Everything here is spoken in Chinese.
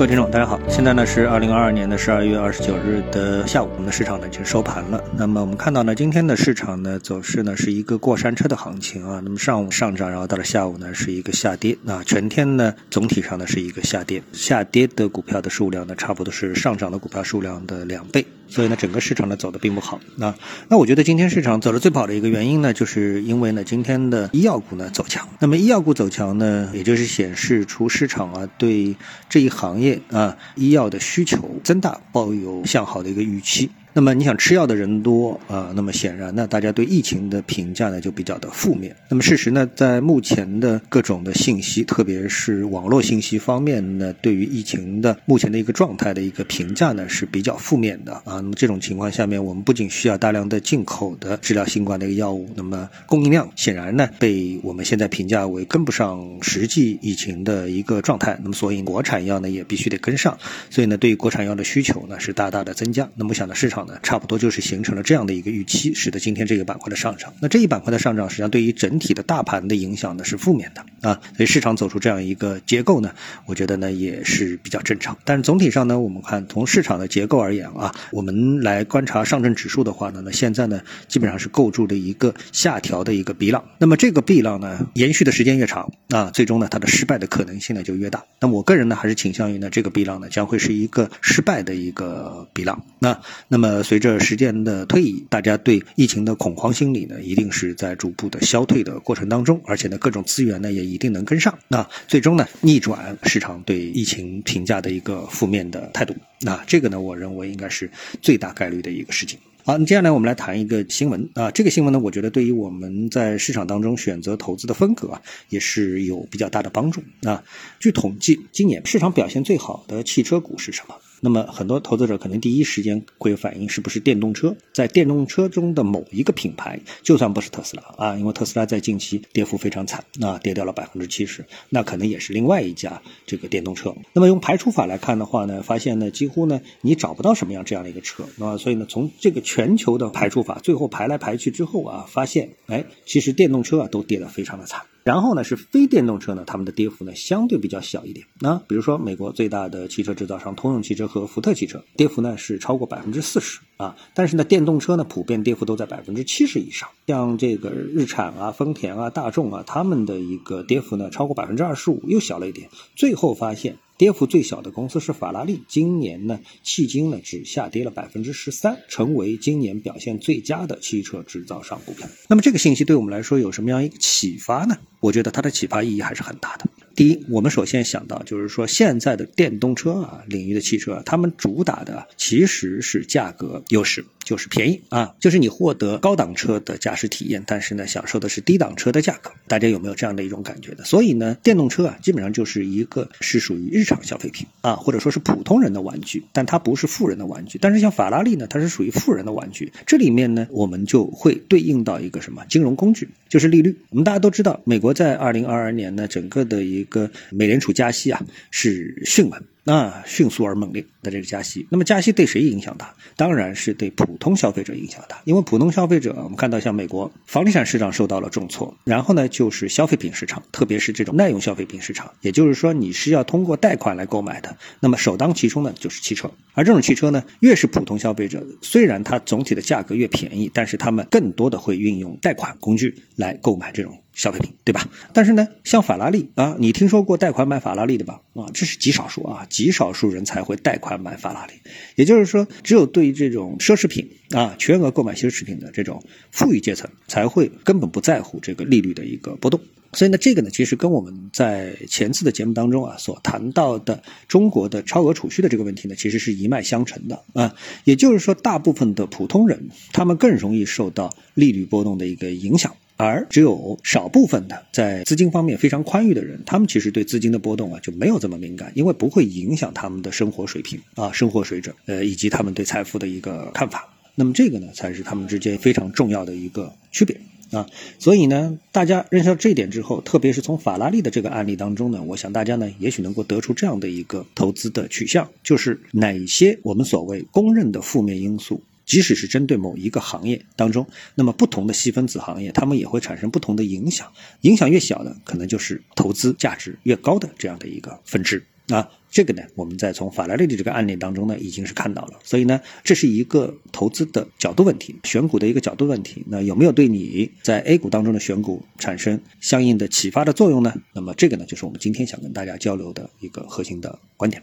各位听众，大家好，现在呢是二零二二年的十二月二十九日的下午，我们的市场呢已经收盘了。那么我们看到呢，今天的市场呢走势呢是一个过山车的行情啊。那么上午上涨，然后到了下午呢是一个下跌。那全天呢总体上呢是一个下跌，下跌的股票的数量呢差不多是上涨的股票数量的两倍。所以呢，整个市场呢走的并不好。那那我觉得今天市场走的最不好的一个原因呢，就是因为呢今天的医药股呢走强。那么医药股走强呢，也就是显示出市场啊对这一行业啊医药的需求增大抱有向好的一个预期。那么你想吃药的人多啊，那么显然呢，大家对疫情的评价呢就比较的负面。那么事实呢，在目前的各种的信息，特别是网络信息方面呢，对于疫情的目前的一个状态的一个评价呢是比较负面的啊。那么这种情况下面，我们不仅需要大量的进口的治疗新冠的一个药物，那么供应量显然呢被我们现在评价为跟不上实际疫情的一个状态。那么所以国产药呢也必须得跟上，所以呢对于国产药的需求呢是大大的增加。那么想到市场。差不多就是形成了这样的一个预期，使得今天这个板块的上涨。那这一板块的上涨，实际上对于整体的大盘的影响呢是负面的啊。所以市场走出这样一个结构呢，我觉得呢也是比较正常。但是总体上呢，我们看从市场的结构而言啊，我们来观察上证指数的话呢，那现在呢基本上是构筑的一个下调的一个 B 浪。那么这个 B 浪呢延续的时间越长啊，最终呢它的失败的可能性呢就越大。那我个人呢还是倾向于呢这个 B 浪呢将会是一个失败的一个 B 浪。那那么随着时间的推移，大家对疫情的恐慌心理呢，一定是在逐步的消退的过程当中，而且呢，各种资源呢也一定能跟上，那最终呢，逆转市场对疫情评价的一个负面的态度，那这个呢，我认为应该是最大概率的一个事情。好，那接下来我们来谈一个新闻啊，这个新闻呢，我觉得对于我们在市场当中选择投资的风格啊，也是有比较大的帮助啊。据统计，今年市场表现最好的汽车股是什么？那么很多投资者可能第一时间会反映是不是电动车，在电动车中的某一个品牌，就算不是特斯拉啊，因为特斯拉在近期跌幅非常惨，那跌掉了百分之七十，那可能也是另外一家这个电动车。那么用排除法来看的话呢，发现呢几乎呢你找不到什么样这样的一个车啊，所以呢从这个全球的排除法最后排来排去之后啊，发现哎其实电动车啊都跌得非常的惨。然后呢，是非电动车呢，它们的跌幅呢相对比较小一点。那比如说美国最大的汽车制造商通用汽车和福特汽车，跌幅呢是超过百分之四十啊。但是呢，电动车呢普遍跌幅都在百分之七十以上。像这个日产啊、丰田啊、大众啊，他们的一个跌幅呢超过百分之二十五，又小了一点。最后发现。跌幅最小的公司是法拉利，今年呢，迄今呢只下跌了百分之十三，成为今年表现最佳的汽车制造商股票。那么这个信息对我们来说有什么样一个启发呢？我觉得它的启发意义还是很大的。第一，我们首先想到就是说，现在的电动车啊领域的汽车，他们主打的其实是价格优势，就是便宜啊，就是你获得高档车的驾驶体验，但是呢，享受的是低档车的价格。大家有没有这样的一种感觉的？所以呢，电动车啊，基本上就是一个是属于日常消费品啊，或者说是普通人的玩具，但它不是富人的玩具。但是像法拉利呢，它是属于富人的玩具。这里面呢，我们就会对应到一个什么金融工具，就是利率。我们大家都知道，美国在二零二二年呢，整个的一个美联储加息啊是迅猛。那迅速而猛烈的这个加息，那么加息对谁影响大？当然是对普通消费者影响大，因为普通消费者，我们看到像美国房地产市场受到了重挫，然后呢就是消费品市场，特别是这种耐用消费品市场，也就是说你是要通过贷款来购买的，那么首当其冲的就是汽车，而这种汽车呢，越是普通消费者，虽然它总体的价格越便宜，但是他们更多的会运用贷款工具来购买这种。消费品对吧？但是呢，像法拉利啊，你听说过贷款买法拉利的吧？啊，这是极少数啊，极少数人才会贷款买法拉利。也就是说，只有对于这种奢侈品啊，全额购买奢侈品的这种富裕阶层，才会根本不在乎这个利率的一个波动。所以呢，这个呢，其实跟我们在前次的节目当中啊所谈到的中国的超额储蓄的这个问题呢，其实是一脉相承的啊。也就是说，大部分的普通人，他们更容易受到利率波动的一个影响。而只有少部分的在资金方面非常宽裕的人，他们其实对资金的波动啊就没有这么敏感，因为不会影响他们的生活水平啊、生活水准，呃，以及他们对财富的一个看法。那么这个呢，才是他们之间非常重要的一个区别啊。所以呢，大家认识到这一点之后，特别是从法拉利的这个案例当中呢，我想大家呢，也许能够得出这样的一个投资的取向，就是哪些我们所谓公认的负面因素。即使是针对某一个行业当中，那么不同的细分子行业，它们也会产生不同的影响。影响越小的，可能就是投资价值越高的这样的一个分支。啊，这个呢，我们在从法拉利的这个案例当中呢，已经是看到了。所以呢，这是一个投资的角度问题，选股的一个角度问题。那有没有对你在 A 股当中的选股产生相应的启发的作用呢？那么这个呢，就是我们今天想跟大家交流的一个核心的观点。